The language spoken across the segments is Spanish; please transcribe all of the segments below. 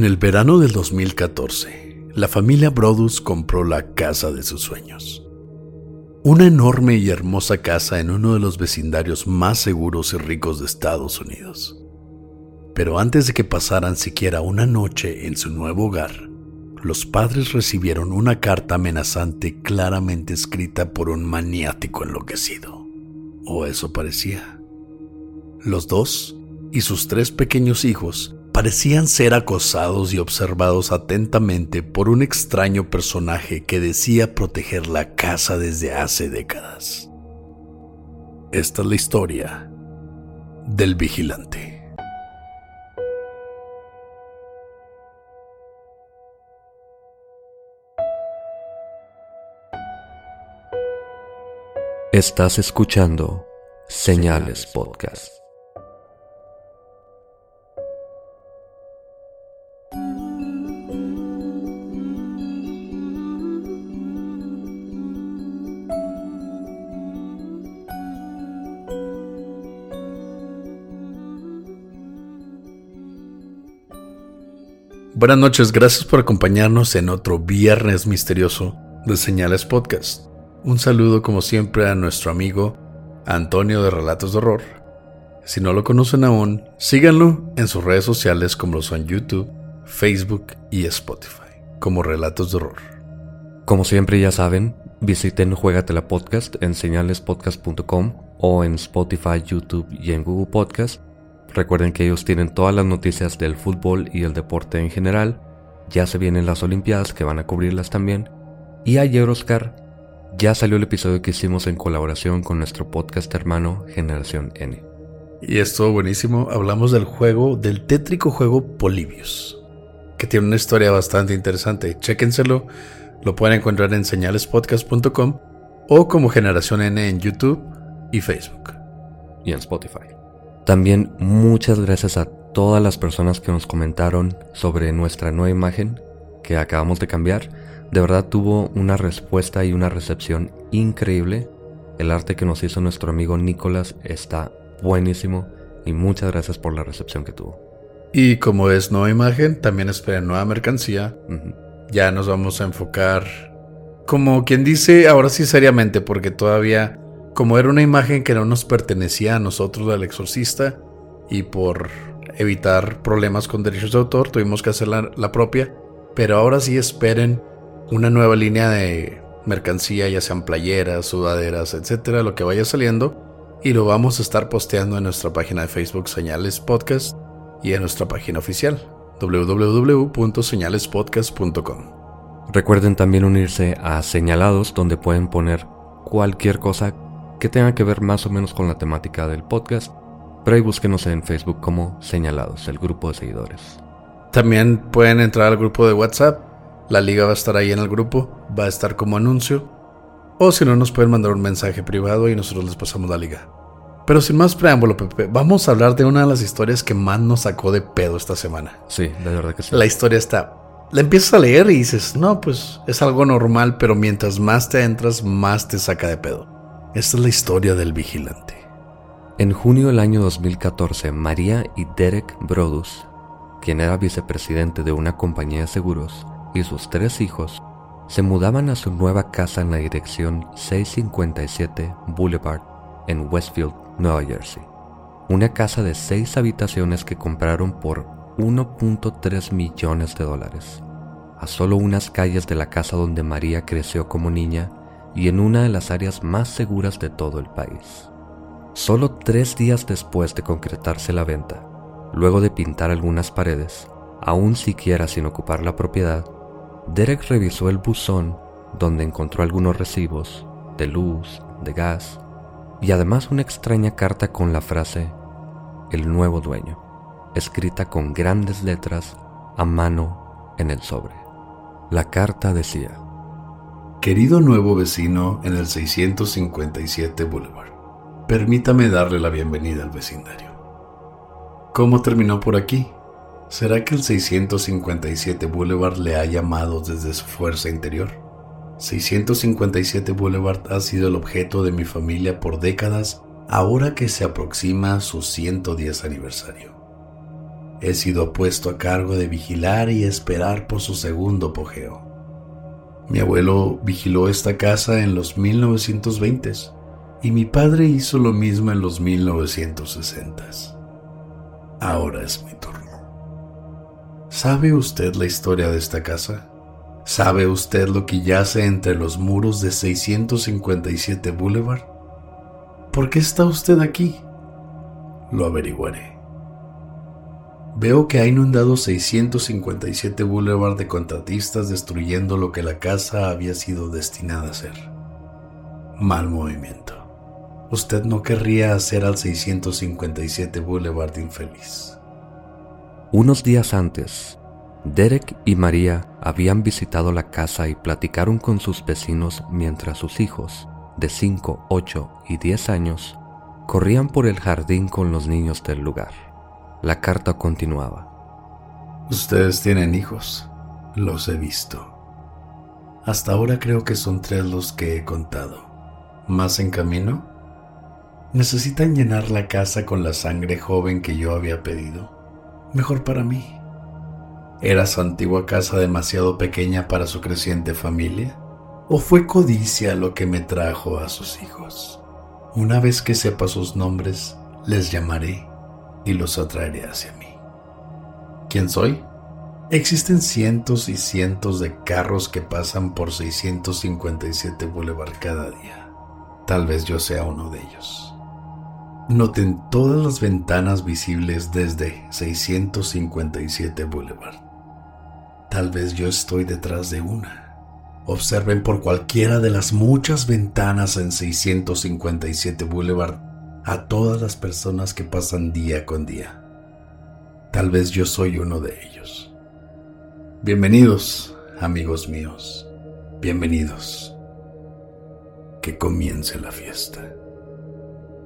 En el verano del 2014, la familia Brodus compró la casa de sus sueños. Una enorme y hermosa casa en uno de los vecindarios más seguros y ricos de Estados Unidos. Pero antes de que pasaran siquiera una noche en su nuevo hogar, los padres recibieron una carta amenazante claramente escrita por un maniático enloquecido. O eso parecía. Los dos y sus tres pequeños hijos parecían ser acosados y observados atentamente por un extraño personaje que decía proteger la casa desde hace décadas. Esta es la historia del vigilante. Estás escuchando Señales Podcast. Buenas noches, gracias por acompañarnos en otro viernes misterioso de Señales Podcast. Un saludo como siempre a nuestro amigo Antonio de Relatos de Horror. Si no lo conocen aún, síganlo en sus redes sociales como lo son YouTube, Facebook y Spotify, como Relatos de Horror. Como siempre ya saben, visiten Juegatela Podcast en señalespodcast.com o en Spotify, YouTube y en Google Podcast Recuerden que ellos tienen todas las noticias del fútbol y el deporte en general. Ya se vienen las Olimpiadas que van a cubrirlas también. Y ayer, Oscar, ya salió el episodio que hicimos en colaboración con nuestro podcast hermano Generación N. Y estuvo buenísimo. Hablamos del juego, del tétrico juego Polibius, que tiene una historia bastante interesante. Chéquenselo. Lo pueden encontrar en señalespodcast.com o como Generación N en YouTube y Facebook. Y en Spotify. También muchas gracias a todas las personas que nos comentaron sobre nuestra nueva imagen que acabamos de cambiar. De verdad tuvo una respuesta y una recepción increíble. El arte que nos hizo nuestro amigo Nicolás está buenísimo y muchas gracias por la recepción que tuvo. Y como es nueva imagen, también esperen nueva mercancía. Ya nos vamos a enfocar, como quien dice, ahora sí seriamente, porque todavía como era una imagen que no nos pertenecía a nosotros del exorcista y por evitar problemas con derechos de autor tuvimos que hacer la, propia, pero ahora sí esperen una nueva línea de mercancía, ya sean playeras, sudaderas, etcétera, lo que vaya saliendo y lo vamos a estar posteando en nuestra página de Facebook Señales Podcast y en nuestra página oficial www.señalespodcast.com. Recuerden también unirse a Señalados donde pueden poner cualquier cosa que tenga que ver más o menos con la temática del podcast, pero ahí búsquenos en Facebook como Señalados, el grupo de seguidores. También pueden entrar al grupo de WhatsApp, la liga va a estar ahí en el grupo, va a estar como anuncio, o si no nos pueden mandar un mensaje privado y nosotros les pasamos la liga. Pero sin más preámbulo, Pepe, vamos a hablar de una de las historias que más nos sacó de pedo esta semana. Sí, la verdad que sí. La historia está la empiezas a leer y dices, no, pues es algo normal, pero mientras más te entras, más te saca de pedo. Esta es la historia del vigilante. En junio del año 2014, María y Derek Brodus, quien era vicepresidente de una compañía de seguros, y sus tres hijos, se mudaban a su nueva casa en la dirección 657 Boulevard en Westfield, Nueva Jersey. Una casa de seis habitaciones que compraron por 1.3 millones de dólares, a solo unas calles de la casa donde María creció como niña y en una de las áreas más seguras de todo el país. Solo tres días después de concretarse la venta, luego de pintar algunas paredes, aún siquiera sin ocupar la propiedad, Derek revisó el buzón donde encontró algunos recibos de luz, de gas y además una extraña carta con la frase El nuevo dueño, escrita con grandes letras a mano en el sobre. La carta decía, Querido nuevo vecino en el 657 Boulevard, permítame darle la bienvenida al vecindario. ¿Cómo terminó por aquí? ¿Será que el 657 Boulevard le ha llamado desde su fuerza interior? 657 Boulevard ha sido el objeto de mi familia por décadas ahora que se aproxima su 110 aniversario. He sido puesto a cargo de vigilar y esperar por su segundo apogeo. Mi abuelo vigiló esta casa en los 1920s y mi padre hizo lo mismo en los 1960s. Ahora es mi turno. ¿Sabe usted la historia de esta casa? ¿Sabe usted lo que yace entre los muros de 657 Boulevard? ¿Por qué está usted aquí? Lo averiguaré. Veo que ha inundado 657 Boulevard de contratistas destruyendo lo que la casa había sido destinada a ser. Mal movimiento. Usted no querría hacer al 657 Boulevard infeliz. Unos días antes, Derek y María habían visitado la casa y platicaron con sus vecinos mientras sus hijos, de 5, 8 y 10 años, corrían por el jardín con los niños del lugar. La carta continuaba. Ustedes tienen hijos, los he visto. Hasta ahora creo que son tres los que he contado. ¿Más en camino? ¿Necesitan llenar la casa con la sangre joven que yo había pedido? Mejor para mí. ¿Era su antigua casa demasiado pequeña para su creciente familia? ¿O fue codicia lo que me trajo a sus hijos? Una vez que sepa sus nombres, les llamaré y los atraeré hacia mí. ¿Quién soy? Existen cientos y cientos de carros que pasan por 657 Boulevard cada día. Tal vez yo sea uno de ellos. Noten todas las ventanas visibles desde 657 Boulevard. Tal vez yo estoy detrás de una. Observen por cualquiera de las muchas ventanas en 657 Boulevard a todas las personas que pasan día con día. Tal vez yo soy uno de ellos. Bienvenidos, amigos míos. Bienvenidos. Que comience la fiesta.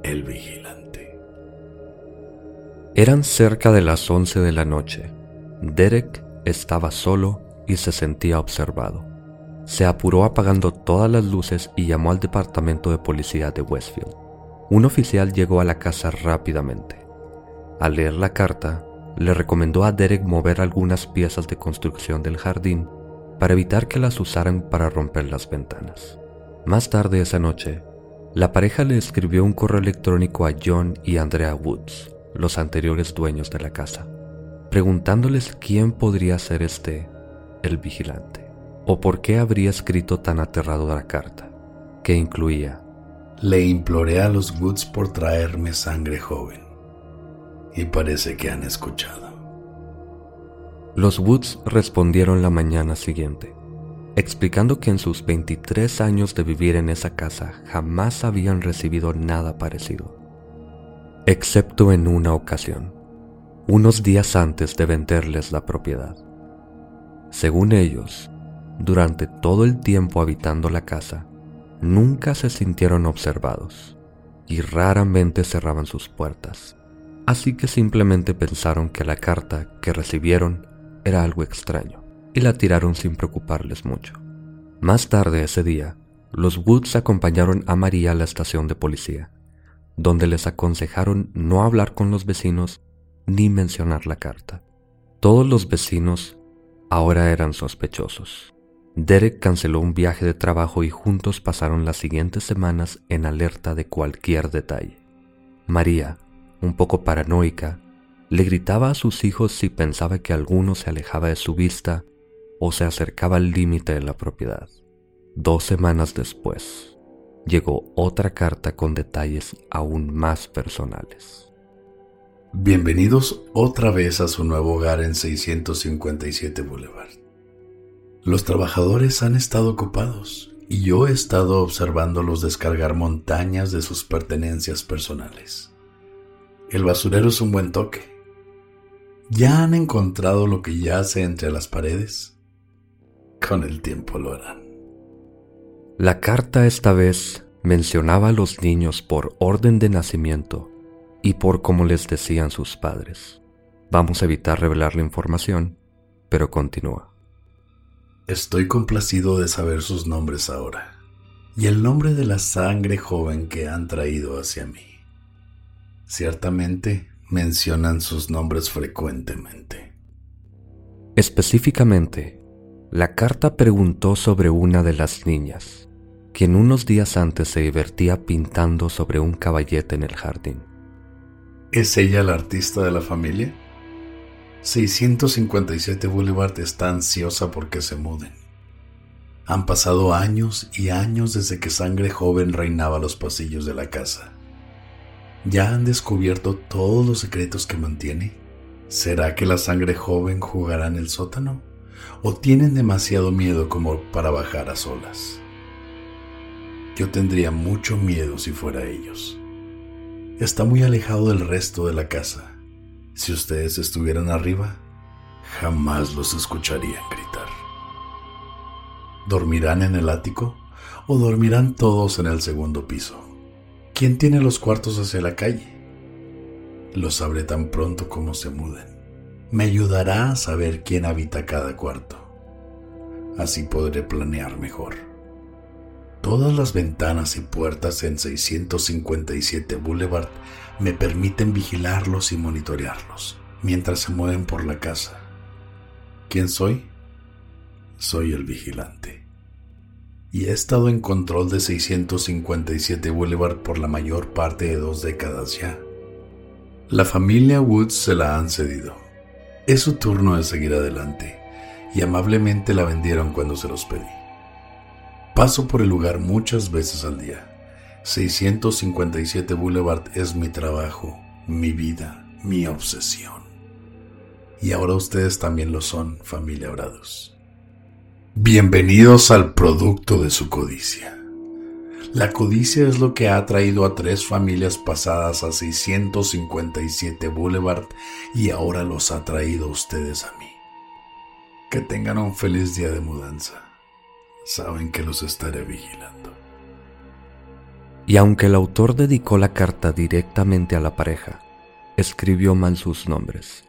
El vigilante. Eran cerca de las 11 de la noche. Derek estaba solo y se sentía observado. Se apuró apagando todas las luces y llamó al departamento de policía de Westfield. Un oficial llegó a la casa rápidamente. Al leer la carta, le recomendó a Derek mover algunas piezas de construcción del jardín para evitar que las usaran para romper las ventanas. Más tarde esa noche, la pareja le escribió un correo electrónico a John y Andrea Woods, los anteriores dueños de la casa, preguntándoles quién podría ser este, el vigilante, o por qué habría escrito tan aterradora carta, que incluía le imploré a los Woods por traerme sangre joven. Y parece que han escuchado. Los Woods respondieron la mañana siguiente, explicando que en sus 23 años de vivir en esa casa jamás habían recibido nada parecido, excepto en una ocasión, unos días antes de venderles la propiedad. Según ellos, durante todo el tiempo habitando la casa, nunca se sintieron observados y raramente cerraban sus puertas, así que simplemente pensaron que la carta que recibieron era algo extraño y la tiraron sin preocuparles mucho. Más tarde ese día, los Woods acompañaron a María a la estación de policía, donde les aconsejaron no hablar con los vecinos ni mencionar la carta. Todos los vecinos ahora eran sospechosos. Derek canceló un viaje de trabajo y juntos pasaron las siguientes semanas en alerta de cualquier detalle. María, un poco paranoica, Le gritaba a sus hijos si pensaba que alguno se alejaba de su vista o se acercaba al límite de la propiedad. Dos semanas después, llegó otra carta con detalles aún más personales. Bienvenidos otra vez a su nuevo hogar en 657 Boulevard. Los trabajadores han estado ocupados y yo he estado observándolos descargar montañas de sus pertenencias personales. El basurero es un buen toque. ¿Ya han encontrado lo que yace entre las paredes? Con el tiempo lo harán. La carta esta vez mencionaba a los niños por orden de nacimiento y por como les decían sus padres. Vamos a evitar revelar la información, pero continúa. Estoy complacido de saber sus nombres ahora y el nombre de la sangre joven que han traído hacia mí. Ciertamente mencionan sus nombres frecuentemente. Específicamente, la carta preguntó sobre una de las niñas, quien unos días antes se divertía pintando sobre un caballete en el jardín. ¿Es ella la artista de la familia? 657 Boulevard está ansiosa porque se muden. Han pasado años y años desde que sangre joven reinaba los pasillos de la casa. ¿Ya han descubierto todos los secretos que mantiene? ¿Será que la sangre joven jugará en el sótano? ¿O tienen demasiado miedo como para bajar a solas? Yo tendría mucho miedo si fuera ellos. Está muy alejado del resto de la casa si ustedes estuvieran arriba, jamás los escucharían gritar. ¿Dormirán en el ático o dormirán todos en el segundo piso? ¿Quién tiene los cuartos hacia la calle? Lo sabré tan pronto como se muden. Me ayudará a saber quién habita cada cuarto. Así podré planear mejor. Todas las ventanas y puertas en 657 Boulevard me permiten vigilarlos y monitorearlos mientras se mueven por la casa. ¿Quién soy? Soy el vigilante. Y he estado en control de 657 Boulevard por la mayor parte de dos décadas ya. La familia Woods se la han cedido. Es su turno de seguir adelante y amablemente la vendieron cuando se los pedí. Paso por el lugar muchas veces al día 657 Boulevard es mi trabajo, mi vida, mi obsesión. Y ahora ustedes también lo son, familia Brados. Bienvenidos al producto de su codicia. La codicia es lo que ha traído a tres familias pasadas a 657 Boulevard y ahora los ha traído a ustedes a mí. Que tengan un feliz día de mudanza. Saben que los estaré vigilando. Y aunque el autor dedicó la carta directamente a la pareja, escribió mal sus nombres,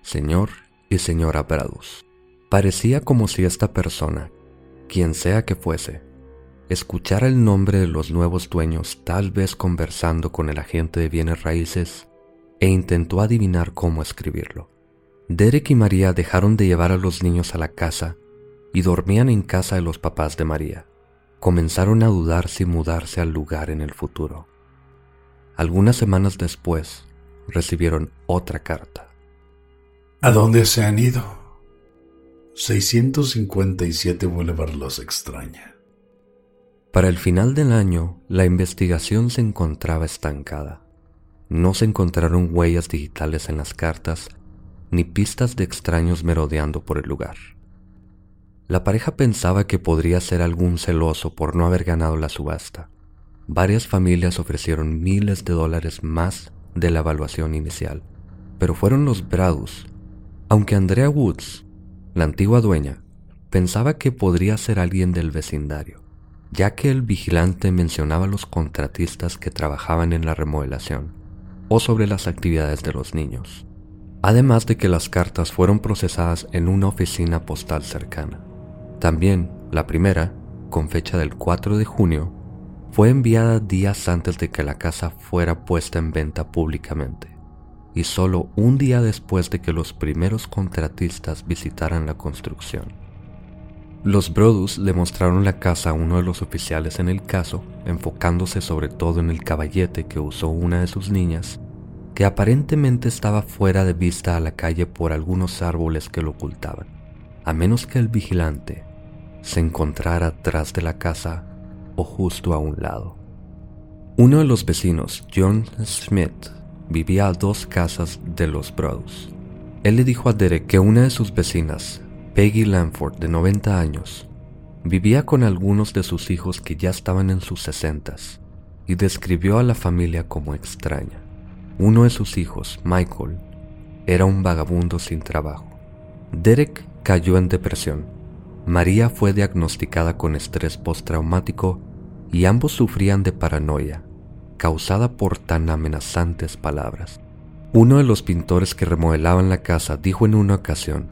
señor y señora Bradus. Parecía como si esta persona, quien sea que fuese, escuchara el nombre de los nuevos dueños tal vez conversando con el agente de bienes raíces e intentó adivinar cómo escribirlo. Derek y María dejaron de llevar a los niños a la casa y dormían en casa de los papás de María comenzaron a dudar si mudarse al lugar en el futuro. Algunas semanas después, recibieron otra carta. ¿A dónde se han ido? 657 Boulevard los extraña. Para el final del año, la investigación se encontraba estancada. No se encontraron huellas digitales en las cartas ni pistas de extraños merodeando por el lugar. La pareja pensaba que podría ser algún celoso por no haber ganado la subasta. Varias familias ofrecieron miles de dólares más de la evaluación inicial, pero fueron los Bradus. Aunque Andrea Woods, la antigua dueña, pensaba que podría ser alguien del vecindario, ya que el vigilante mencionaba a los contratistas que trabajaban en la remodelación o sobre las actividades de los niños, además de que las cartas fueron procesadas en una oficina postal cercana. También, la primera, con fecha del 4 de junio, fue enviada días antes de que la casa fuera puesta en venta públicamente, y solo un día después de que los primeros contratistas visitaran la construcción. Los Brodus le mostraron la casa a uno de los oficiales en el caso, enfocándose sobre todo en el caballete que usó una de sus niñas que aparentemente estaba fuera de vista a la calle por algunos árboles que lo ocultaban, a menos que el vigilante se encontrara atrás de la casa o justo a un lado. Uno de los vecinos, John Smith, vivía a dos casas de los Bros. Él le dijo a Derek que una de sus vecinas, Peggy Lanford, de 90 años, vivía con algunos de sus hijos que ya estaban en sus sesentas y describió a la familia como extraña. Uno de sus hijos, Michael, era un vagabundo sin trabajo. Derek cayó en depresión. María fue diagnosticada con estrés postraumático y ambos sufrían de paranoia, causada por tan amenazantes palabras. Uno de los pintores que remodelaban la casa dijo en una ocasión,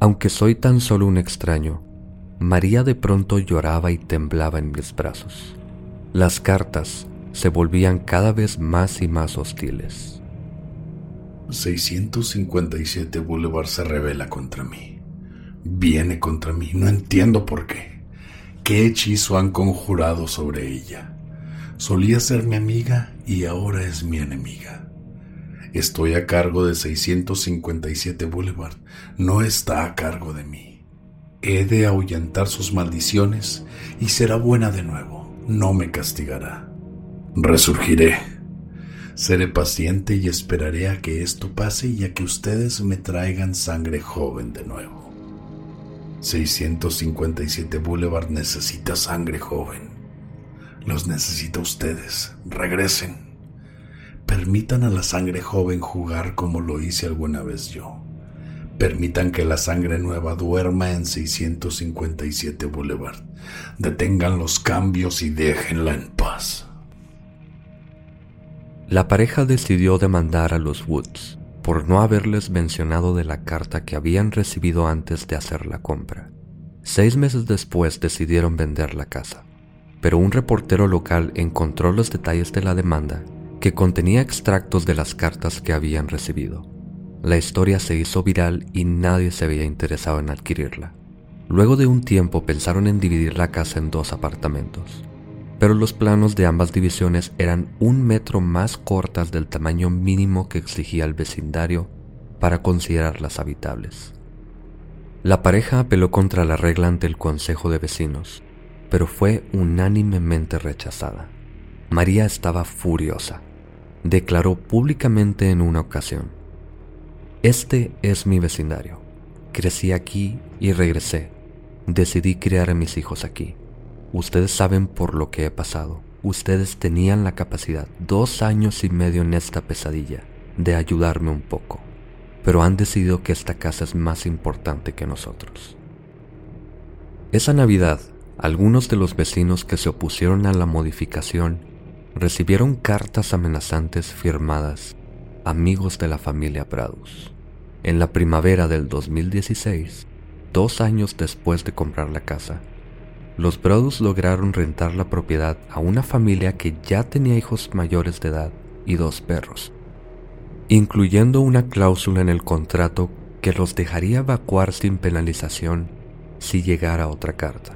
aunque soy tan solo un extraño, María de pronto lloraba y temblaba en mis brazos. Las cartas se volvían cada vez más y más hostiles. 657 Boulevard se revela contra mí. Viene contra mí, no entiendo por qué. ¿Qué hechizo han conjurado sobre ella? Solía ser mi amiga y ahora es mi enemiga. Estoy a cargo de 657 Boulevard, no está a cargo de mí. He de ahuyentar sus maldiciones y será buena de nuevo, no me castigará. Resurgiré. Seré paciente y esperaré a que esto pase y a que ustedes me traigan sangre joven de nuevo. 657 Boulevard necesita sangre joven. Los necesita ustedes. Regresen. Permitan a la sangre joven jugar como lo hice alguna vez yo. Permitan que la sangre nueva duerma en 657 Boulevard. Detengan los cambios y déjenla en paz. La pareja decidió demandar a los Woods por no haberles mencionado de la carta que habían recibido antes de hacer la compra. Seis meses después decidieron vender la casa, pero un reportero local encontró los detalles de la demanda que contenía extractos de las cartas que habían recibido. La historia se hizo viral y nadie se había interesado en adquirirla. Luego de un tiempo pensaron en dividir la casa en dos apartamentos, pero los planos de ambas divisiones eran un metro más cortas del tamaño mínimo que exigía el vecindario para considerarlas habitables. La pareja apeló contra la regla ante el Consejo de Vecinos, pero fue unánimemente rechazada. María estaba furiosa declaró públicamente en una ocasión, Este es mi vecindario. Crecí aquí y regresé. Decidí criar a mis hijos aquí. Ustedes saben por lo que he pasado. Ustedes tenían la capacidad, dos años y medio en esta pesadilla, de ayudarme un poco. Pero han decidido que esta casa es más importante que nosotros. Esa Navidad, algunos de los vecinos que se opusieron a la modificación recibieron cartas amenazantes firmadas amigos de la familia Pradus. En la primavera del 2016, dos años después de comprar la casa, los Pradus lograron rentar la propiedad a una familia que ya tenía hijos mayores de edad y dos perros, incluyendo una cláusula en el contrato que los dejaría evacuar sin penalización si llegara otra carta.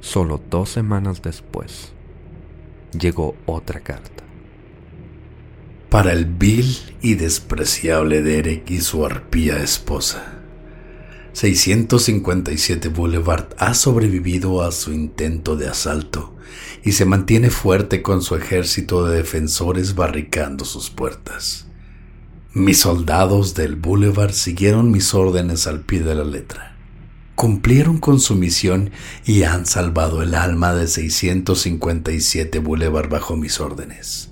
Solo dos semanas después, llegó otra carta. Para el vil y despreciable Derek y su arpía esposa. 657 Boulevard ha sobrevivido a su intento de asalto y se mantiene fuerte con su ejército de defensores barricando sus puertas. Mis soldados del Boulevard siguieron mis órdenes al pie de la letra cumplieron con su misión y han salvado el alma de 657 Boulevard bajo mis órdenes.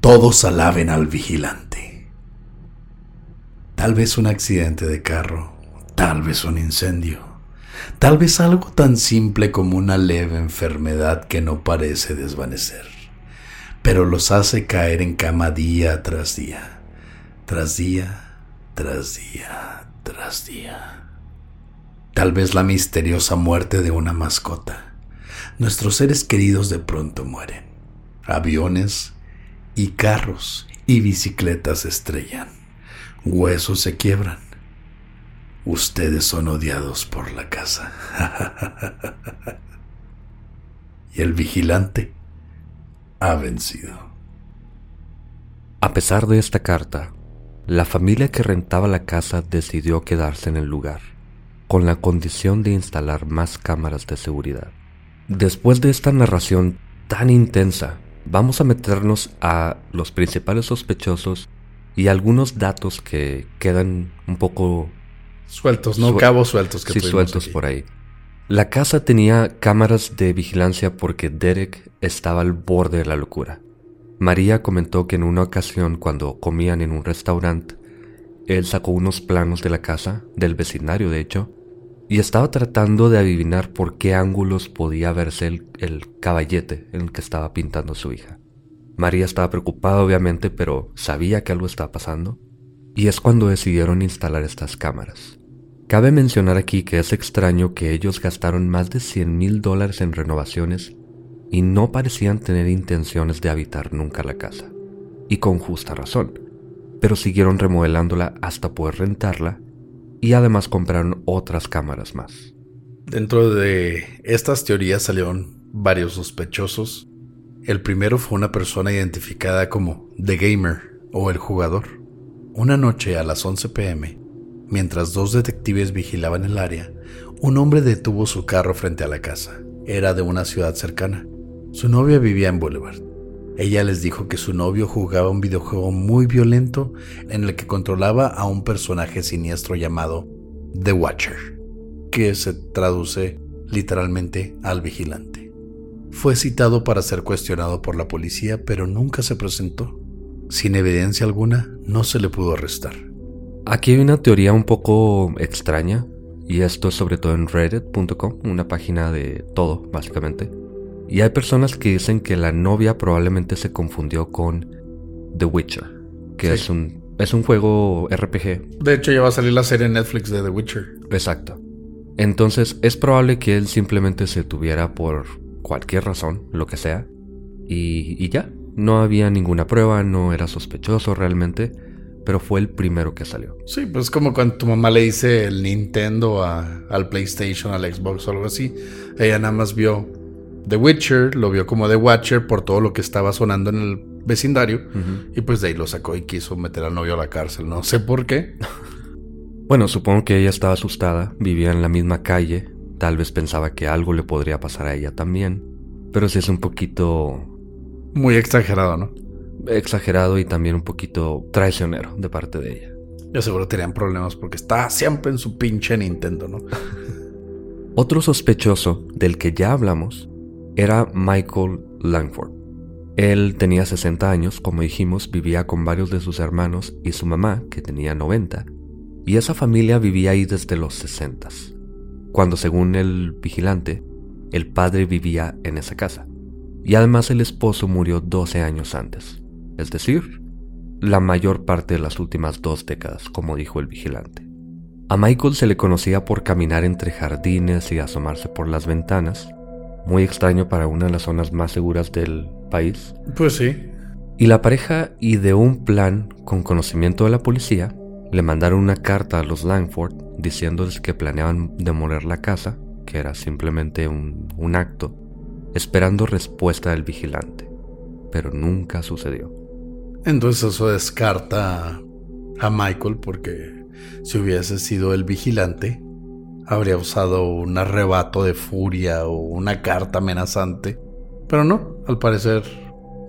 Todos alaben al vigilante. Tal vez un accidente de carro, tal vez un incendio, tal vez algo tan simple como una leve enfermedad que no parece desvanecer, pero los hace caer en cama día tras día, tras día, tras día, tras día. Tal vez la misteriosa muerte de una mascota. Nuestros seres queridos de pronto mueren. Aviones y carros y bicicletas estrellan. Huesos se quiebran. Ustedes son odiados por la casa. y el vigilante ha vencido. A pesar de esta carta, la familia que rentaba la casa decidió quedarse en el lugar, con la condición de instalar más cámaras de seguridad. Después de esta narración tan intensa, vamos a meternos a los principales sospechosos y algunos datos que quedan un poco sueltos, no cabos sueltos que sí, sueltos por ahí. La casa tenía cámaras de vigilancia porque Derek estaba al borde de la locura. María comentó que en una ocasión cuando comían en un restaurante, él sacó unos planos de la casa, del vecindario de hecho, y estaba tratando de adivinar por qué ángulos podía verse el, el caballete en el que estaba pintando su hija. María estaba preocupada obviamente, pero sabía que algo estaba pasando, y es cuando decidieron instalar estas cámaras. Cabe mencionar aquí que es extraño que ellos gastaron más de 100 mil dólares en renovaciones y no parecían tener intenciones de habitar nunca la casa. Y con justa razón, pero siguieron remodelándola hasta poder rentarla y además compraron otras cámaras más. Dentro de estas teorías salieron varios sospechosos el primero fue una persona identificada como The Gamer o el jugador. Una noche a las 11 pm, mientras dos detectives vigilaban el área, un hombre detuvo su carro frente a la casa. Era de una ciudad cercana. Su novia vivía en Boulevard. Ella les dijo que su novio jugaba un videojuego muy violento en el que controlaba a un personaje siniestro llamado The Watcher, que se traduce literalmente al vigilante. Fue citado para ser cuestionado por la policía, pero nunca se presentó. Sin evidencia alguna, no se le pudo arrestar. Aquí hay una teoría un poco extraña, y esto es sobre todo en reddit.com, una página de todo, básicamente. Y hay personas que dicen que la novia probablemente se confundió con The Witcher, que es, un, es un juego RPG. De hecho, ya va a salir la serie en Netflix de The Witcher. Exacto. Entonces, es probable que él simplemente se tuviera por cualquier razón, lo que sea, y, ya. No había ninguna prueba, no era sospechoso realmente, pero fue el primero que salió. Sí, pues como cuando tu mamá le dice el Nintendo al PlayStation, al Xbox o algo así. Ella nada más vio The Witcher, lo vio como The Watcher por todo lo que estaba sonando en el vecindario y pues de ahí lo sacó y quiso meter al novio a la cárcel. No sé por qué. bueno, supongo que ella estaba asustada, vivía en la misma calle, Tal vez pensaba que algo le podría pasar a ella también, pero sí es un poquito... Muy exagerado, ¿no? Exagerado y también un poquito traicionero de parte de ella. Yo seguro tenían problemas porque está siempre en su pinche Nintendo, ¿no? Otro sospechoso del que ya hablamos era Michael Langford. Él tenía 60 años, como dijimos, vivía con varios de sus hermanos y su mamá, que tenía 90, y esa familia vivía ahí desde los 60 cuando según el vigilante, el padre vivía en esa casa. Y además el esposo murió 12 años antes, es decir, la mayor parte de las últimas dos décadas, como dijo el vigilante. A Michael se le conocía por caminar entre jardines y asomarse por las ventanas, muy extraño para una de las zonas más seguras del país. Pues sí. Y la pareja ideó un plan con conocimiento de la policía le mandaron una carta a los Langford diciéndoles que planeaban demoler la casa, que era simplemente un, un acto, esperando respuesta del vigilante. Pero nunca sucedió. Entonces eso descarta a Michael porque si hubiese sido el vigilante, habría usado un arrebato de furia o una carta amenazante. Pero no, al parecer,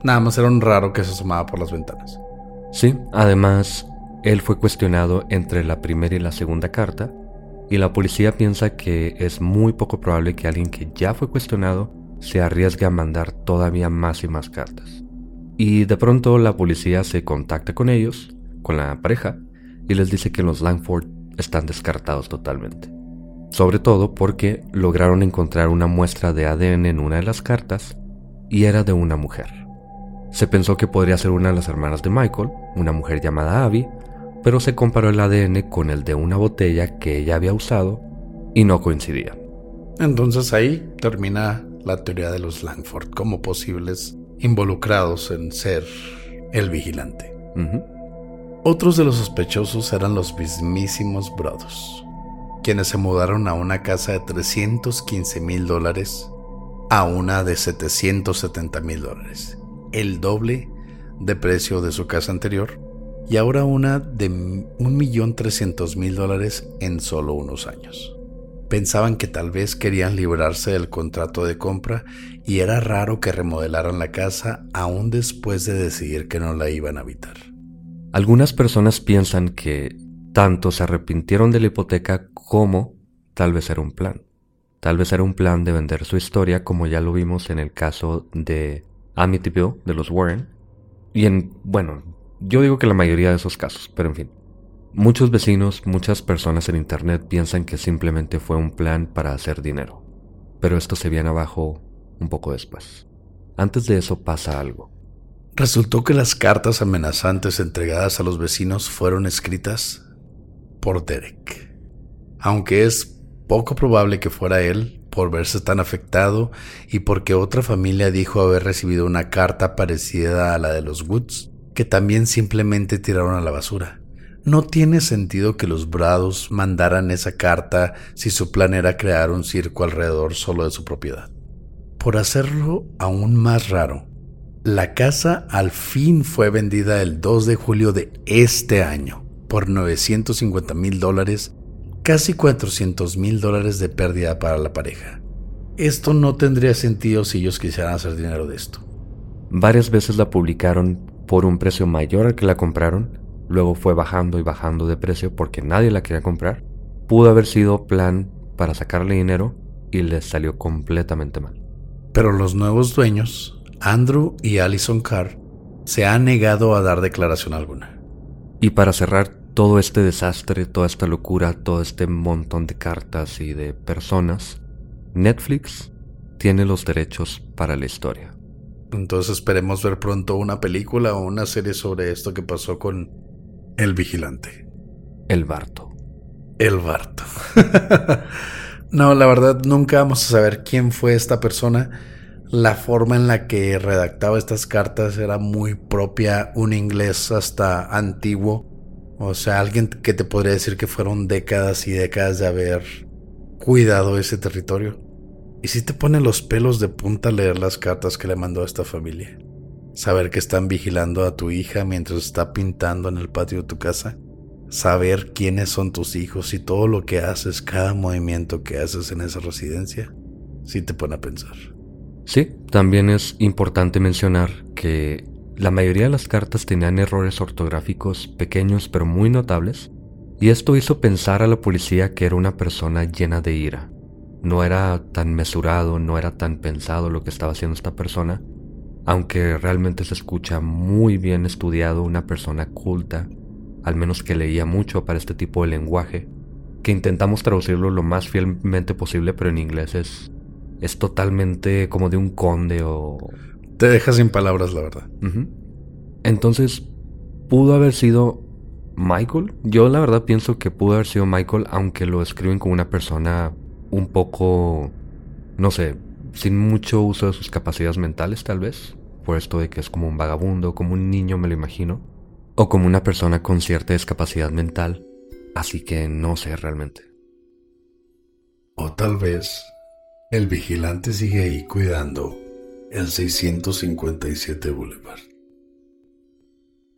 nada más era un raro que se asomaba por las ventanas. Sí, además, él fue cuestionado entre la primera y la segunda carta, y la policía piensa que es muy poco probable que alguien que ya fue cuestionado se arriesgue a mandar todavía más y más cartas. Y de pronto la policía se contacta con ellos, con la pareja, y les dice que los Langford están descartados totalmente. Sobre todo porque lograron encontrar una muestra de ADN en una de las cartas y era de una mujer. Se pensó que podría ser una de las hermanas de Michael, una mujer llamada Abby, pero se comparó el ADN con el de una botella que ella había usado y no coincidía. Entonces ahí termina la teoría de los Langford como posibles involucrados en ser el vigilante. Otros de los sospechosos eran los mismísimos Brothers, quienes se mudaron a una casa de 315 mil dólares a una de 770 mil dólares, el doble de precio de su casa anterior y ahora una de 1.300.000 dólares en solo unos años. Pensaban que tal vez querían librarse del contrato de compra y era raro que remodelaran la casa aún después de decidir que no la iban a habitar. Algunas personas piensan que tanto se arrepintieron de la hipoteca como tal vez era un plan. Tal vez era un plan de vender su historia como ya lo vimos en el caso de Amityville de los Warren. Y en, bueno, yo digo que la mayoría de esos casos, pero en fin. Muchos vecinos, muchas personas en Internet piensan que simplemente fue un plan para hacer dinero. Pero esto se viene abajo un poco después. Antes de eso pasa algo. Resultó que las cartas amenazantes entregadas a los vecinos fueron escritas por Derek. Aunque es poco probable que fuera él, por verse tan afectado y porque otra familia dijo haber recibido una carta parecida a la de los Woods, que también simplemente tiraron a la basura. No tiene sentido que los Brados mandaran esa carta si su plan era crear un circo alrededor solo de su propiedad. Por hacerlo aún más raro, la casa al fin fue vendida el 2 de julio de este año por 950 mil dólares, casi 400 mil dólares de pérdida para la pareja. Esto no tendría sentido si ellos quisieran hacer dinero de esto. Varias veces la publicaron por un precio mayor al que la compraron, luego fue bajando y bajando de precio porque nadie la quería comprar. Pudo haber sido plan para sacarle dinero y les salió completamente mal. Pero los nuevos dueños, Andrew y Allison Carr, se han negado a dar declaración alguna. Y para cerrar todo este desastre, toda esta locura, todo este montón de cartas y de personas, Netflix tiene los derechos para la historia. Entonces esperemos ver pronto una película o una serie sobre esto que pasó con El Vigilante. El Barto. El Barto. No, la verdad nunca vamos a saber quién fue esta persona. La forma en la que redactaba estas cartas era muy propia, un inglés hasta antiguo. O sea, alguien que te podría decir que fueron décadas y décadas de haber cuidado ese territorio. Y si te pone los pelos de punta leer las cartas que le mandó a esta familia. Saber que están vigilando a tu hija mientras está pintando en el patio de tu casa saber quiénes son tus hijos y todo lo que haces, cada movimiento que haces en esa residencia, sí te pone a pensar. Sí, también es importante mencionar que la mayoría de las cartas tenían errores ortográficos pequeños pero muy notables, y esto hizo pensar a la policía que era una persona llena de ira. No era tan mesurado, no era tan pensado lo que estaba haciendo esta persona, aunque realmente se escucha muy bien estudiado, una persona culta, al menos que leía mucho para este tipo de lenguaje, que intentamos traducirlo lo más fielmente posible, pero en inglés es, es totalmente como de un conde o... Te deja sin palabras, la verdad. Entonces, pudo haber sido Michael. Yo la verdad pienso que pudo haber sido Michael, aunque lo escriben como una persona un poco, no sé, sin mucho uso de sus capacidades mentales tal vez. Por esto de que es como un vagabundo, como un niño me lo imagino o como una persona con cierta discapacidad mental, así que no sé realmente. O tal vez el vigilante sigue ahí cuidando el 657 Boulevard.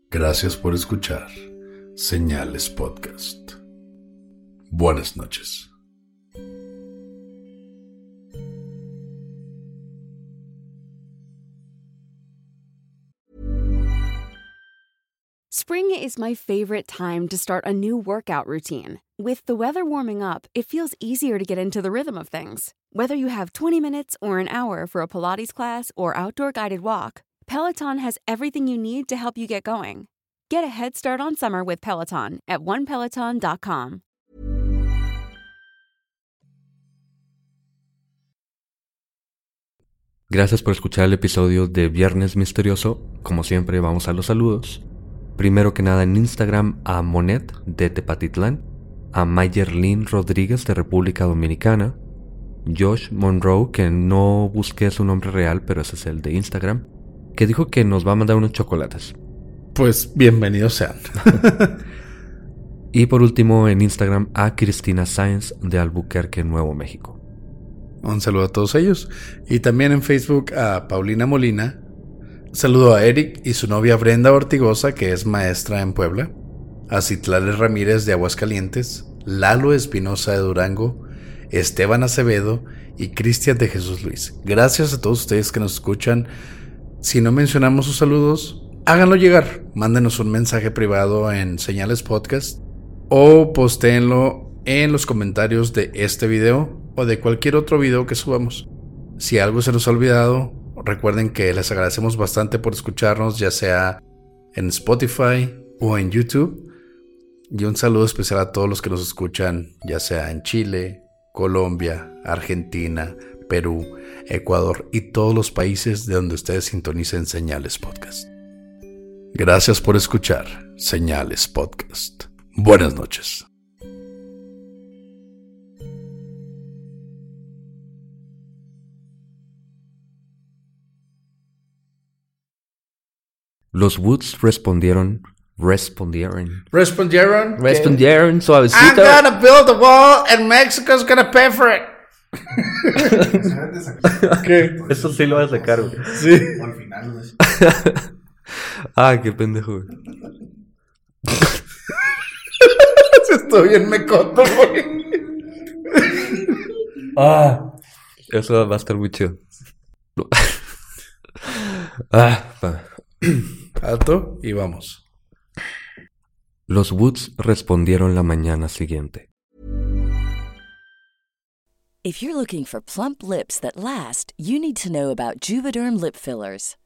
Gracias por escuchar Señales Podcast. Buenas noches. Spring is my favorite time to start a new workout routine. With the weather warming up, it feels easier to get into the rhythm of things. Whether you have 20 minutes or an hour for a Pilates class or outdoor guided walk, Peloton has everything you need to help you get going. Get a head start on summer with Peloton at onepeloton.com. Gracias por escuchar el episodio de Viernes Misterioso. Como siempre, vamos a los saludos. Primero que nada en Instagram a Monet de Tepatitlán, a Mayerlin Rodríguez de República Dominicana, Josh Monroe, que no busqué su nombre real, pero ese es el de Instagram, que dijo que nos va a mandar unos chocolates. Pues bienvenidos sean. y por último en Instagram a Cristina Sáenz de Albuquerque, Nuevo México. Un saludo a todos ellos. Y también en Facebook a Paulina Molina, Saludo a Eric y su novia Brenda Ortigosa, que es maestra en Puebla, a Citlales Ramírez de Aguascalientes, Lalo Espinosa de Durango, Esteban Acevedo y Cristian de Jesús Luis. Gracias a todos ustedes que nos escuchan. Si no mencionamos sus saludos, háganlo llegar. Mándenos un mensaje privado en Señales Podcast o postéenlo en los comentarios de este video o de cualquier otro video que subamos. Si algo se nos ha olvidado, Recuerden que les agradecemos bastante por escucharnos, ya sea en Spotify o en YouTube. Y un saludo especial a todos los que nos escuchan, ya sea en Chile, Colombia, Argentina, Perú, Ecuador y todos los países de donde ustedes sintonicen Señales Podcast. Gracias por escuchar Señales Podcast. Buenas noches. Los Woods respondieron. Respondieron. Respondieron. Respondieron suavecito. I'm gonna build a wall and Mexico's gonna pay for it. ¿Qué? Eso sí lo vas a sacar, güey. Sí. al final, güey. Ah, qué pendejo, güey. Estoy bien mecoto, güey. Ah. Eso va a estar muy chido. ah, va. Alto y vamos. Los Woods respondieron la mañana siguiente. If you're looking for plump lips that last, you need to know about Juvederm lip fillers.